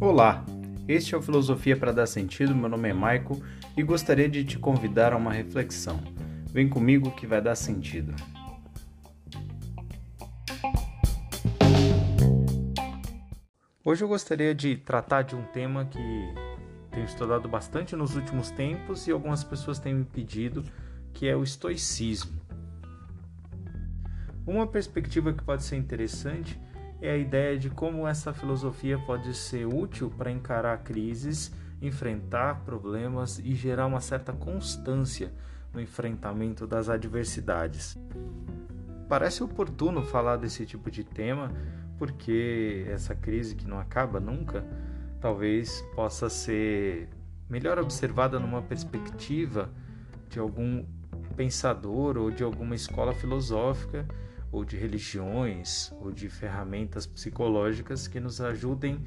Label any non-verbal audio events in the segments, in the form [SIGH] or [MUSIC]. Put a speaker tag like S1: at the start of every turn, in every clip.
S1: Olá, este é o Filosofia para Dar Sentido. Meu nome é Maico e gostaria de te convidar a uma reflexão. Vem comigo que vai dar sentido. Hoje eu gostaria de tratar de um tema que tenho estudado bastante nos últimos tempos e algumas pessoas têm me pedido, que é o estoicismo. Uma perspectiva que pode ser interessante é a ideia de como essa filosofia pode ser útil para encarar crises, enfrentar problemas e gerar uma certa constância no enfrentamento das adversidades. Parece oportuno falar desse tipo de tema porque essa crise que não acaba nunca talvez possa ser melhor observada numa perspectiva de algum pensador ou de alguma escola filosófica ou de religiões ou de ferramentas psicológicas que nos ajudem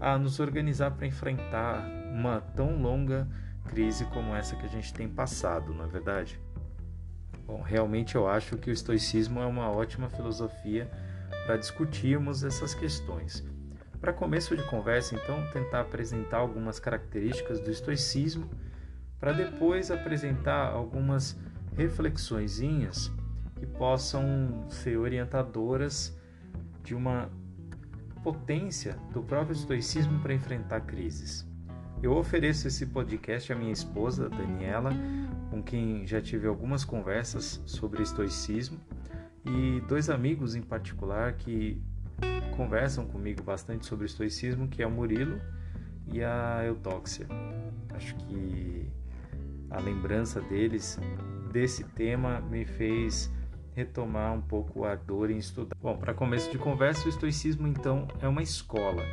S1: a nos organizar para enfrentar uma tão longa crise como essa que a gente tem passado, não é verdade? Bom, realmente eu acho que o estoicismo é uma ótima filosofia para discutirmos essas questões. Para começo de conversa, então, tentar apresentar algumas características do estoicismo, para depois apresentar algumas reflexõezinhas que possam ser orientadoras de uma potência do próprio estoicismo para enfrentar crises. Eu ofereço esse podcast à minha esposa, Daniela, com quem já tive algumas conversas sobre estoicismo, e dois amigos em particular que conversam comigo bastante sobre estoicismo, que é o Murilo e a Eutóxia. Acho que a lembrança deles desse tema me fez retomar um pouco a dor em estudar. Bom, para começo de conversa, o estoicismo então é uma escola.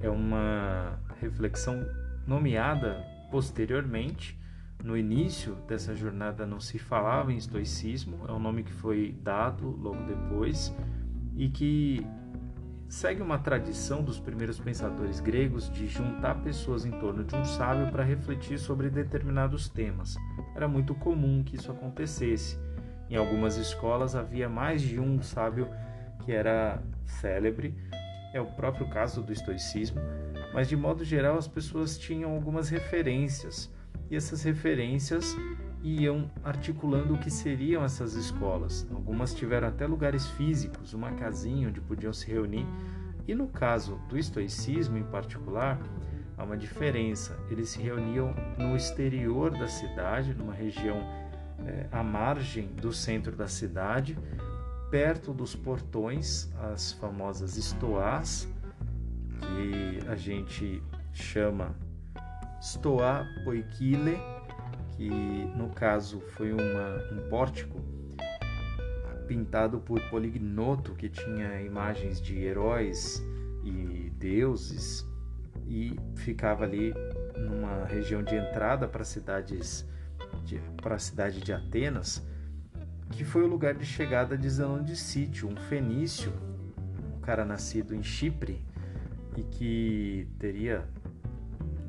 S1: É uma reflexão nomeada posteriormente. No início dessa jornada não se falava em estoicismo, é um nome que foi dado logo depois e que segue uma tradição dos primeiros pensadores gregos de juntar pessoas em torno de um sábio para refletir sobre determinados temas. Era muito comum que isso acontecesse. Em algumas escolas havia mais de um sábio que era célebre, é o próprio caso do estoicismo, mas de modo geral as pessoas tinham algumas referências e essas referências iam articulando o que seriam essas escolas. Algumas tiveram até lugares físicos, uma casinha onde podiam se reunir. E no caso do estoicismo em particular, há uma diferença. Eles se reuniam no exterior da cidade, numa região é, à margem do centro da cidade, perto dos portões, as famosas estoás, que a gente chama Stoa Poikile, que no caso foi uma, um pórtico pintado por Polignoto, que tinha imagens de heróis e deuses, e ficava ali numa região de entrada para cidades para a cidade de Atenas, que foi o lugar de chegada de Zenão de Sítio, um fenício, um cara nascido em Chipre e que teria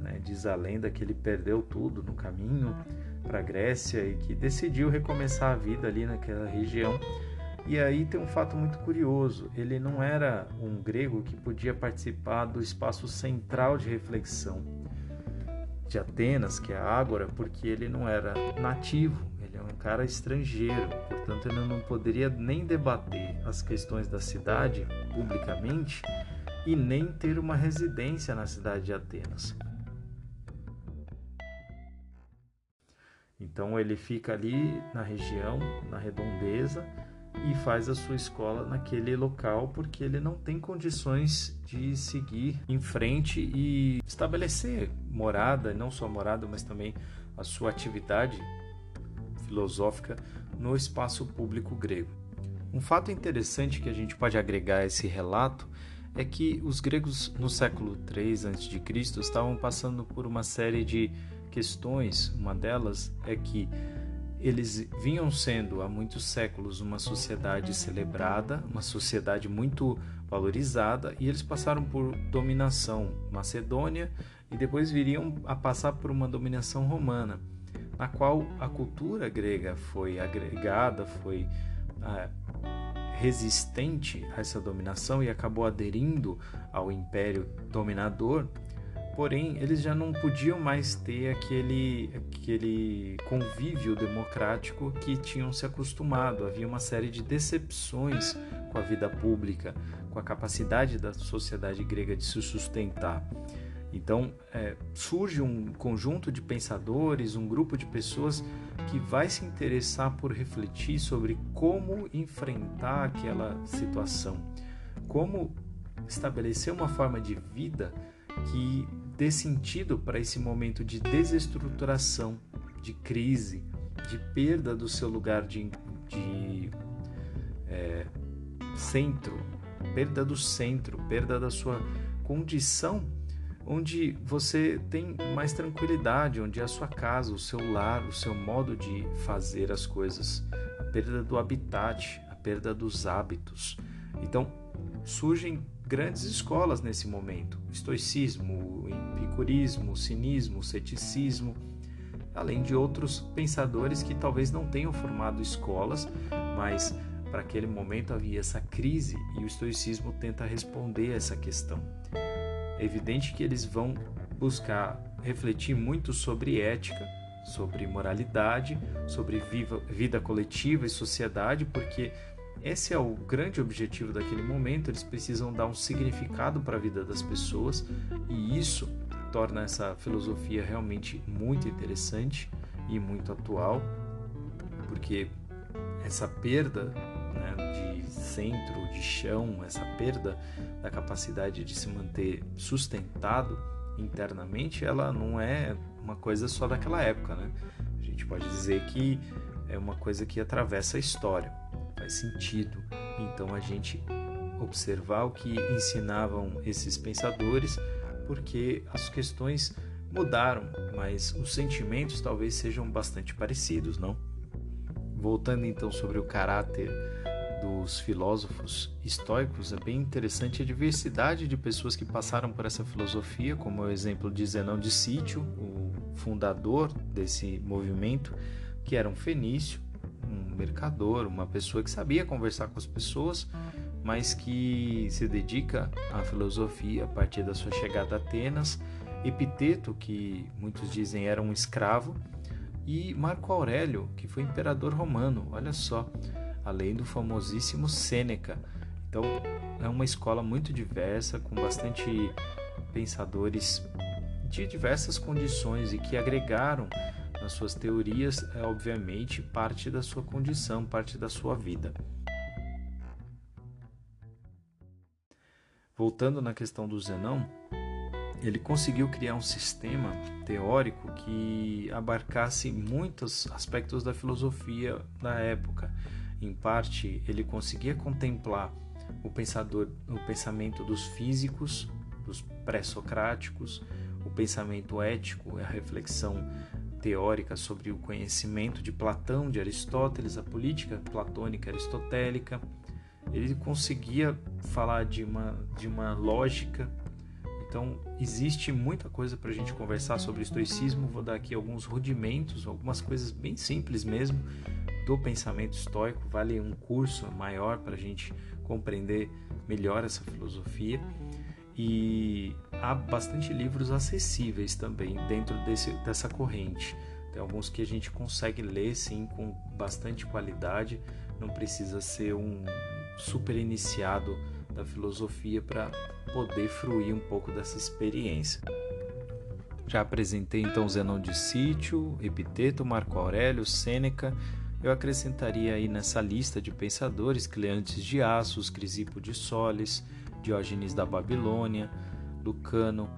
S1: né? Diz a lenda que ele perdeu tudo no caminho para a Grécia e que decidiu recomeçar a vida ali naquela região. E aí tem um fato muito curioso: ele não era um grego que podia participar do espaço central de reflexão de Atenas, que é a Ágora, porque ele não era nativo, ele é um cara estrangeiro, portanto, ele não poderia nem debater as questões da cidade publicamente e nem ter uma residência na cidade de Atenas. Então ele fica ali na região, na redondeza e faz a sua escola naquele local porque ele não tem condições de seguir em frente e estabelecer morada, não só morada, mas também a sua atividade filosófica no espaço público grego. Um fato interessante que a gente pode agregar a esse relato é que os gregos no século 3 a.C. estavam passando por uma série de questões. Uma delas é que eles vinham sendo há muitos séculos uma sociedade celebrada, uma sociedade muito valorizada, e eles passaram por dominação macedônia e depois viriam a passar por uma dominação romana, na qual a cultura grega foi agregada, foi ah, resistente a essa dominação e acabou aderindo ao império dominador, porém eles já não podiam mais ter aquele, aquele convívio democrático que tinham se acostumado. Havia uma série de decepções com a vida pública, com a capacidade da sociedade grega de se sustentar. Então é, surge um conjunto de pensadores, um grupo de pessoas que vai se interessar por refletir sobre como enfrentar aquela situação, como estabelecer uma forma de vida que dê sentido para esse momento de desestruturação, de crise, de perda do seu lugar de, de é, centro, perda do centro, perda da sua condição onde você tem mais tranquilidade, onde é a sua casa, o seu lar, o seu modo de fazer as coisas, a perda do habitat, a perda dos hábitos. Então, surgem grandes escolas nesse momento: estoicismo, o epicurismo, o cinismo, ceticismo, além de outros pensadores que talvez não tenham formado escolas, mas para aquele momento havia essa crise e o estoicismo tenta responder a essa questão. É evidente que eles vão buscar refletir muito sobre ética, sobre moralidade, sobre viva, vida coletiva e sociedade, porque esse é o grande objetivo daquele momento. Eles precisam dar um significado para a vida das pessoas e isso torna essa filosofia realmente muito interessante e muito atual, porque essa perda né, de centro, de chão, essa perda da capacidade de se manter sustentado internamente, ela não é uma coisa só daquela época, né? A gente pode dizer que é uma coisa que atravessa a história, faz sentido. Então a gente observar o que ensinavam esses pensadores, porque as questões mudaram, mas os sentimentos talvez sejam bastante parecidos, não? Voltando então sobre o caráter dos filósofos estoicos, é bem interessante a diversidade de pessoas que passaram por essa filosofia, como é o exemplo de Zenão de Sítio, o fundador desse movimento, que era um fenício, um mercador, uma pessoa que sabia conversar com as pessoas, mas que se dedica à filosofia a partir da sua chegada a Atenas. Epiteto, que muitos dizem era um escravo, e Marco Aurélio, que foi imperador romano. Olha só, além do famosíssimo Sêneca. Então, é uma escola muito diversa, com bastante pensadores de diversas condições e que agregaram nas suas teorias, é, obviamente, parte da sua condição, parte da sua vida. Voltando na questão do Zenão, ele conseguiu criar um sistema teórico que abarcasse muitos aspectos da filosofia da época em parte, ele conseguia contemplar o pensador, o pensamento dos físicos, dos pré-socráticos, o pensamento ético, a reflexão teórica sobre o conhecimento de Platão, de Aristóteles, a política platônica aristotélica. Ele conseguia falar de uma, de uma lógica. Então, existe muita coisa para a gente conversar sobre estoicismo. Vou dar aqui alguns rudimentos, algumas coisas bem simples mesmo, do pensamento estoico, vale um curso maior para a gente compreender melhor essa filosofia. E há bastante livros acessíveis também dentro desse, dessa corrente. Tem alguns que a gente consegue ler sim com bastante qualidade, não precisa ser um super iniciado da filosofia para poder fruir um pouco dessa experiência. Já apresentei então Zenão de Sítio, Epiteto, Marco Aurélio, Sêneca eu acrescentaria aí nessa lista de pensadores Cleantes de Assos, Crisipo de Soles, Diógenes da Babilônia, Lucano,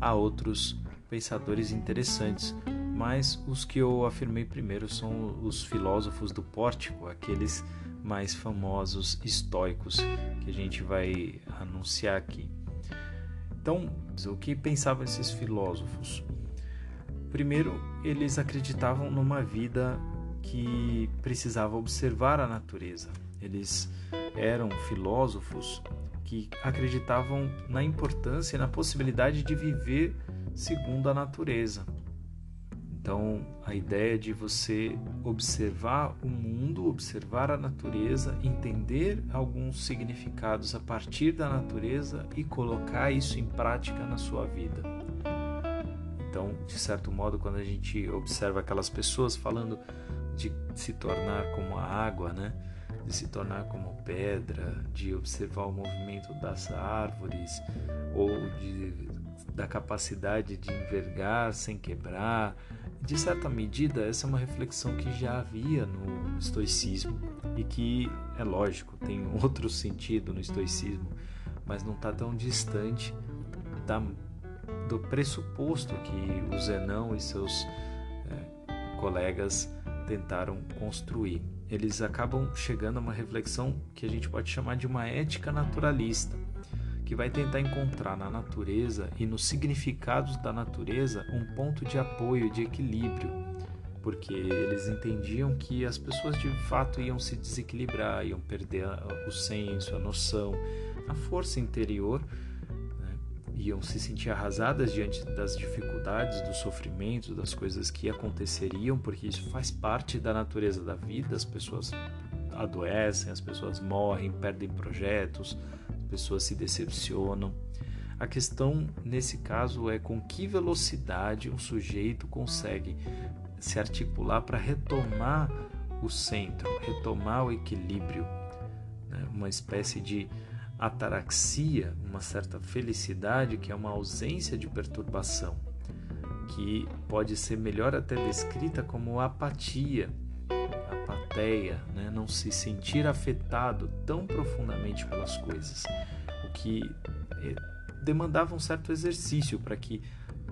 S1: há outros pensadores interessantes, mas os que eu afirmei primeiro são os filósofos do pórtico, aqueles mais famosos estoicos que a gente vai anunciar aqui. Então, o que pensavam esses filósofos? Primeiro, eles acreditavam numa vida que precisava observar a natureza. Eles eram filósofos que acreditavam na importância e na possibilidade de viver segundo a natureza, Então, a ideia de você observar o mundo, observar a natureza, entender alguns significados a partir da natureza e colocar isso em prática na sua vida. Então, de certo modo, quando a gente observa aquelas pessoas falando de se tornar como a água, né? De se tornar como pedra, de observar o movimento das árvores ou de, da capacidade de envergar sem quebrar, de certa medida, essa é uma reflexão que já havia no estoicismo e que, é lógico, tem [LAUGHS] outro sentido no estoicismo, mas não está tão distante da, do pressuposto que o Zenão e seus é, colegas tentaram construir. Eles acabam chegando a uma reflexão que a gente pode chamar de uma ética naturalista que vai tentar encontrar na natureza e nos significados da natureza um ponto de apoio, de equilíbrio, porque eles entendiam que as pessoas de fato iam se desequilibrar, iam perder o senso, a noção, a força interior? Iam se sentir arrasadas diante das dificuldades, dos sofrimentos, das coisas que aconteceriam, porque isso faz parte da natureza da vida, as pessoas adoecem, as pessoas morrem, perdem projetos, pessoas se decepcionam. A questão nesse caso é com que velocidade um sujeito consegue se articular para retomar o centro, retomar o equilíbrio, né? uma espécie de ataraxia, uma certa felicidade que é uma ausência de perturbação, que pode ser melhor até descrita como apatia, apatia, né? não se sentir afetado tão profundamente pelas coisas que eh, demandava um certo exercício para que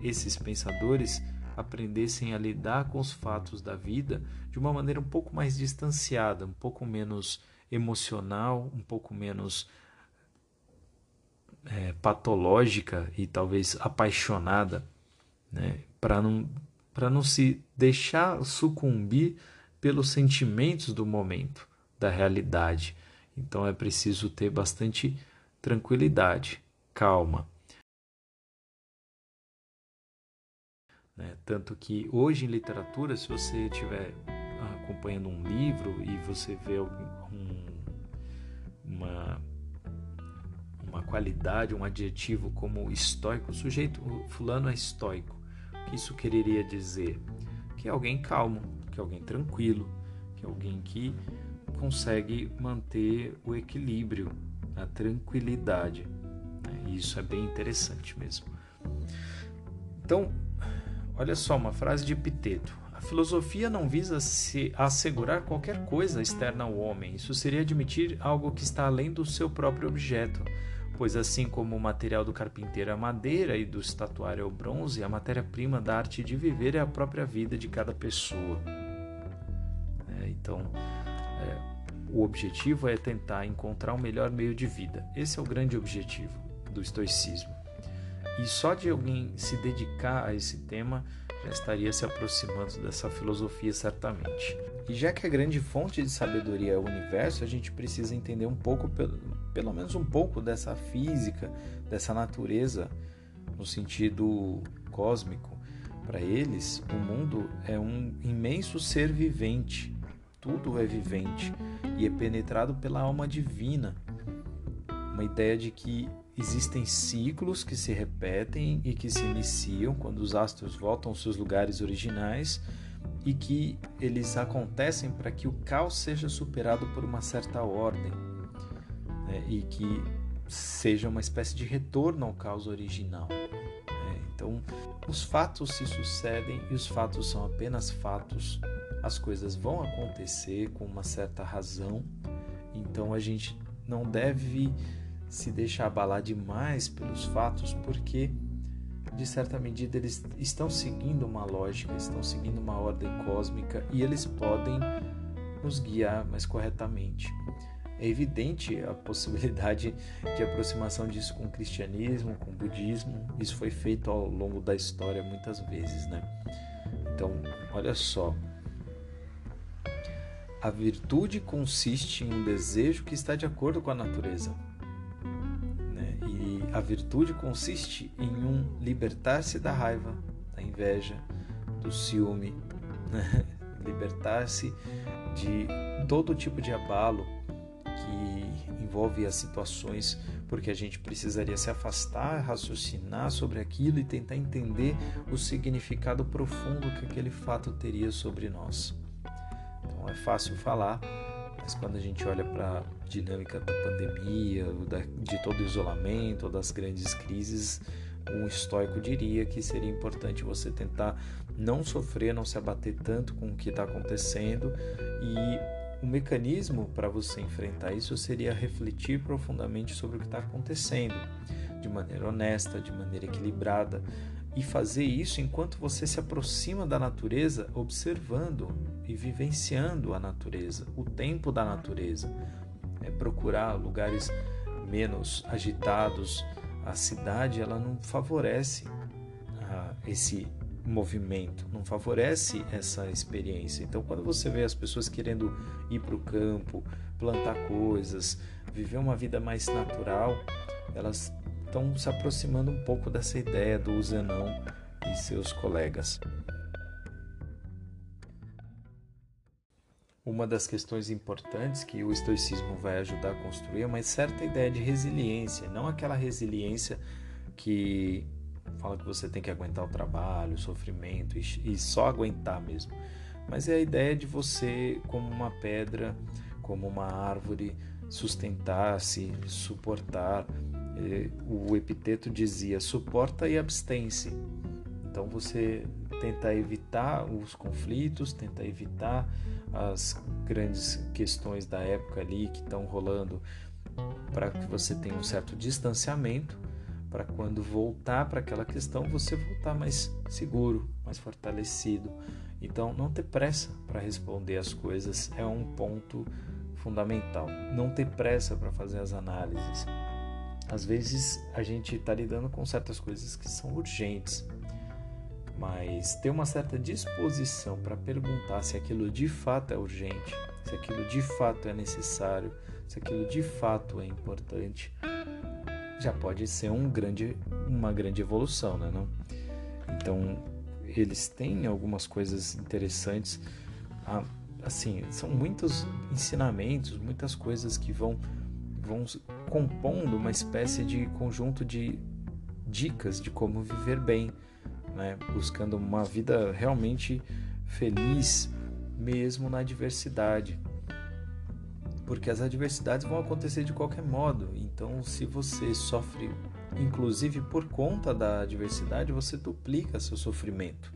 S1: esses pensadores aprendessem a lidar com os fatos da vida de uma maneira um pouco mais distanciada, um pouco menos emocional, um pouco menos é, patológica e talvez apaixonada, né? para não, não se deixar sucumbir pelos sentimentos do momento, da realidade. Então é preciso ter bastante tranquilidade, calma. Né? Tanto que hoje em literatura, se você estiver acompanhando um livro e você vê qualidade, um adjetivo como estoico, o sujeito fulano é estoico. O que isso quereria dizer? Que é alguém calmo, que é alguém tranquilo, que é alguém que consegue manter o equilíbrio a tranquilidade. Né? Isso é bem interessante mesmo. Então, olha só uma frase de Epiteto. A filosofia não visa se assegurar qualquer coisa externa ao homem. Isso seria admitir algo que está além do seu próprio objeto, pois assim como o material do carpinteiro é a madeira e do estatuário é o bronze, a matéria-prima da arte de viver é a própria vida de cada pessoa. É, então, é, o objetivo é tentar encontrar um melhor meio de vida. Esse é o grande objetivo do estoicismo. E só de alguém se dedicar a esse tema já estaria se aproximando dessa filosofia certamente. E já que a grande fonte de sabedoria é o universo, a gente precisa entender um pouco, pelo menos um pouco dessa física, dessa natureza no sentido cósmico. Para eles, o mundo é um imenso ser vivente tudo é vivente e é penetrado pela alma divina. Uma ideia de que existem ciclos que se repetem e que se iniciam quando os astros voltam aos seus lugares originais e que eles acontecem para que o caos seja superado por uma certa ordem né? e que seja uma espécie de retorno ao caos original. Né? Então, os fatos se sucedem e os fatos são apenas fatos as coisas vão acontecer com uma certa razão, então a gente não deve se deixar abalar demais pelos fatos, porque de certa medida eles estão seguindo uma lógica, estão seguindo uma ordem cósmica e eles podem nos guiar mais corretamente. É evidente a possibilidade de aproximação disso com o cristianismo, com o budismo. Isso foi feito ao longo da história muitas vezes, né? Então, olha só, a virtude consiste em um desejo que está de acordo com a natureza. Né? E a virtude consiste em um libertar-se da raiva, da inveja, do ciúme, né? [LAUGHS] libertar-se de todo tipo de abalo que envolve as situações, porque a gente precisaria se afastar, raciocinar sobre aquilo e tentar entender o significado profundo que aquele fato teria sobre nós. Então é fácil falar, mas quando a gente olha para a dinâmica da pandemia, de todo o isolamento, das grandes crises, um estoico diria que seria importante você tentar não sofrer, não se abater tanto com o que está acontecendo e o mecanismo para você enfrentar isso seria refletir profundamente sobre o que está acontecendo, de maneira honesta, de maneira equilibrada, e fazer isso enquanto você se aproxima da natureza, observando e vivenciando a natureza, o tempo da natureza. É procurar lugares menos agitados. A cidade ela não favorece ah, esse movimento, não favorece essa experiência. Então, quando você vê as pessoas querendo ir para o campo, plantar coisas, viver uma vida mais natural, elas estão se aproximando um pouco dessa ideia do Zenão e seus colegas. Uma das questões importantes que o estoicismo vai ajudar a construir é uma certa ideia de resiliência, não aquela resiliência que fala que você tem que aguentar o trabalho, o sofrimento e só aguentar mesmo, mas é a ideia de você, como uma pedra, como uma árvore, sustentar-se, suportar o epiteto dizia suporta e abstém-se. Então você tenta evitar os conflitos, tenta evitar as grandes questões da época ali que estão rolando para que você tenha um certo distanciamento, para quando voltar para aquela questão você voltar mais seguro, mais fortalecido. Então não ter pressa para responder as coisas é um ponto fundamental. Não ter pressa para fazer as análises às vezes a gente está lidando com certas coisas que são urgentes, mas ter uma certa disposição para perguntar se aquilo de fato é urgente, se aquilo de fato é necessário, se aquilo de fato é importante, já pode ser um grande, uma grande evolução, né? Não? Então, eles têm algumas coisas interessantes. Ah, assim, são muitos ensinamentos, muitas coisas que vão vão compondo uma espécie de conjunto de dicas de como viver bem, né? buscando uma vida realmente feliz, mesmo na adversidade. Porque as adversidades vão acontecer de qualquer modo, então se você sofre, inclusive por conta da adversidade, você duplica seu sofrimento.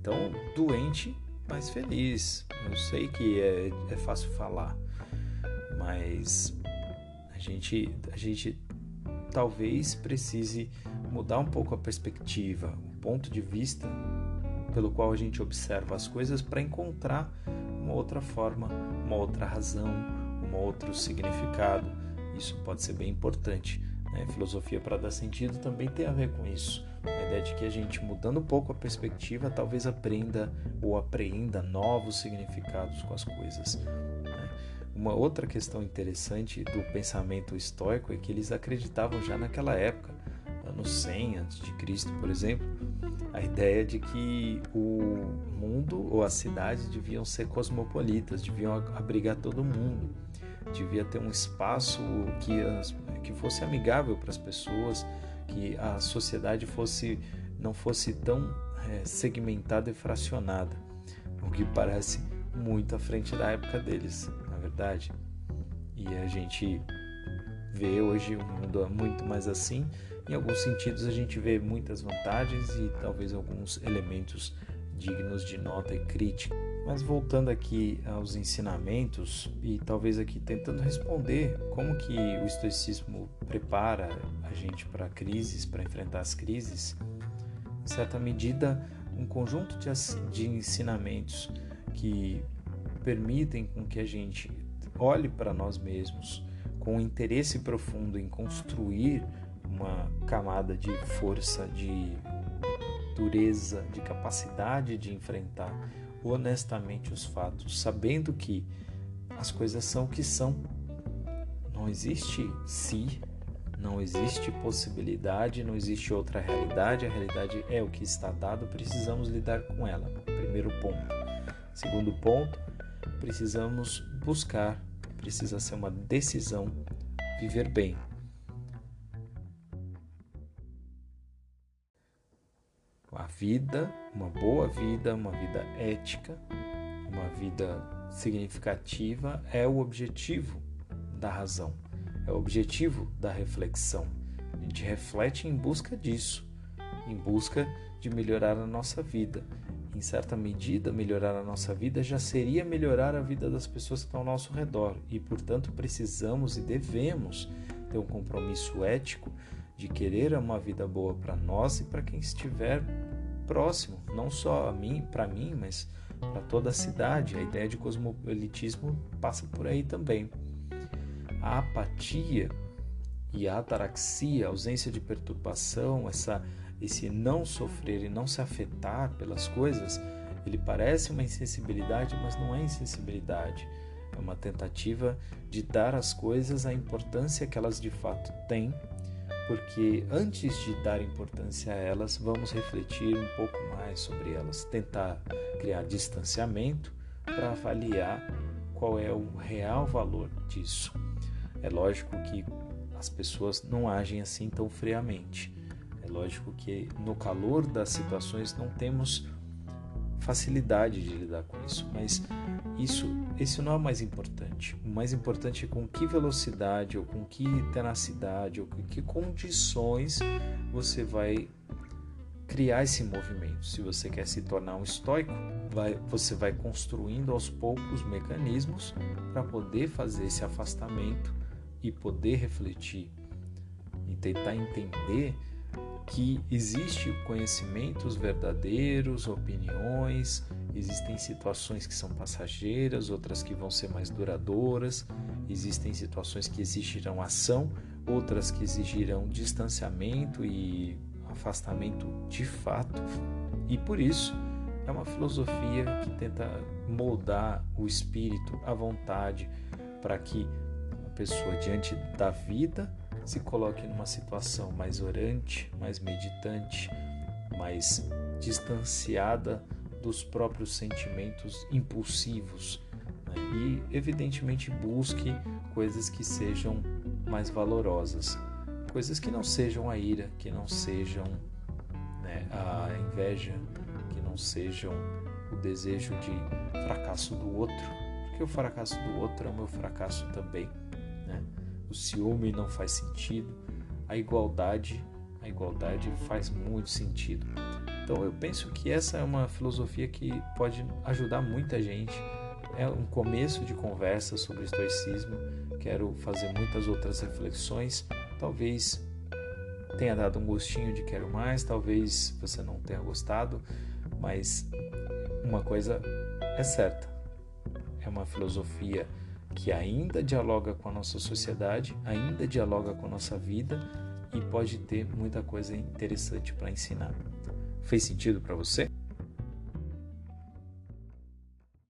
S1: Então, doente, mas feliz. Eu sei que é, é fácil falar, mas gente, a gente talvez precise mudar um pouco a perspectiva, o ponto de vista pelo qual a gente observa as coisas para encontrar uma outra forma, uma outra razão, um outro significado. Isso pode ser bem importante. Né? Filosofia para dar sentido também tem a ver com isso. A ideia de que a gente, mudando um pouco a perspectiva, talvez aprenda ou apreenda novos significados com as coisas. Uma outra questão interessante do pensamento estoico é que eles acreditavam já naquela época, anos 100 a.C., por exemplo, a ideia de que o mundo ou as cidades deviam ser cosmopolitas, deviam abrigar todo mundo, devia ter um espaço que, as, que fosse amigável para as pessoas, que a sociedade fosse não fosse tão é, segmentada e fracionada, o que parece muito à frente da época deles verdade? E a gente vê hoje um mundo muito mais assim. Em alguns sentidos, a gente vê muitas vantagens e talvez alguns elementos dignos de nota e crítica. Mas voltando aqui aos ensinamentos e talvez aqui tentando responder como que o estoicismo prepara a gente para crises, para enfrentar as crises, em certa medida, um conjunto de, de ensinamentos que permitem com que a gente olhe para nós mesmos com interesse profundo em construir uma camada de força, de dureza, de capacidade de enfrentar honestamente os fatos, sabendo que as coisas são o que são. Não existe se, Não existe possibilidade, não existe outra realidade, a realidade é o que está dado, precisamos lidar com ela. Primeiro ponto. Segundo ponto, precisamos buscar, precisa ser uma decisão viver bem. Vida, uma boa vida, uma vida ética, uma vida significativa é o objetivo da razão, é o objetivo da reflexão. A gente reflete em busca disso, em busca de melhorar a nossa vida. Em certa medida, melhorar a nossa vida já seria melhorar a vida das pessoas que estão ao nosso redor e, portanto, precisamos e devemos ter um compromisso ético de querer uma vida boa para nós e para quem estiver próximo, não só a mim, para mim, mas para toda a cidade. A ideia de cosmopolitismo passa por aí também. A apatia e a ataraxia, a ausência de perturbação, essa esse não sofrer e não se afetar pelas coisas, ele parece uma insensibilidade, mas não é insensibilidade. É uma tentativa de dar às coisas a importância que elas de fato têm porque antes de dar importância a elas, vamos refletir um pouco mais sobre elas, tentar criar distanciamento para avaliar qual é o real valor disso. É lógico que as pessoas não agem assim tão friamente. É lógico que no calor das situações não temos facilidade de lidar com isso, mas isso, esse não é o mais importante. O mais importante é com que velocidade, ou com que tenacidade, ou com que condições você vai criar esse movimento. Se você quer se tornar um estoico, vai, você vai construindo aos poucos mecanismos para poder fazer esse afastamento e poder refletir e tentar entender que existe conhecimentos verdadeiros, opiniões, existem situações que são passageiras, outras que vão ser mais duradouras, existem situações que exigirão ação, outras que exigirão distanciamento e afastamento de fato. E por isso é uma filosofia que tenta moldar o espírito à vontade para que a pessoa diante da vida se coloque numa situação mais orante, mais meditante, mais distanciada dos próprios sentimentos impulsivos né? e, evidentemente, busque coisas que sejam mais valorosas, coisas que não sejam a ira, que não sejam né, a inveja, que não sejam o desejo de fracasso do outro, porque o fracasso do outro é o meu fracasso também. Né? O ciúme não faz sentido, a igualdade, a igualdade faz muito sentido. Então eu penso que essa é uma filosofia que pode ajudar muita gente. É um começo de conversa sobre estoicismo. Quero fazer muitas outras reflexões. Talvez tenha dado um gostinho de quero mais, talvez você não tenha gostado, mas uma coisa é certa. É uma filosofia que ainda dialoga com a nossa sociedade, ainda dialoga com a nossa vida e pode ter muita coisa interessante para ensinar. Fez sentido para você?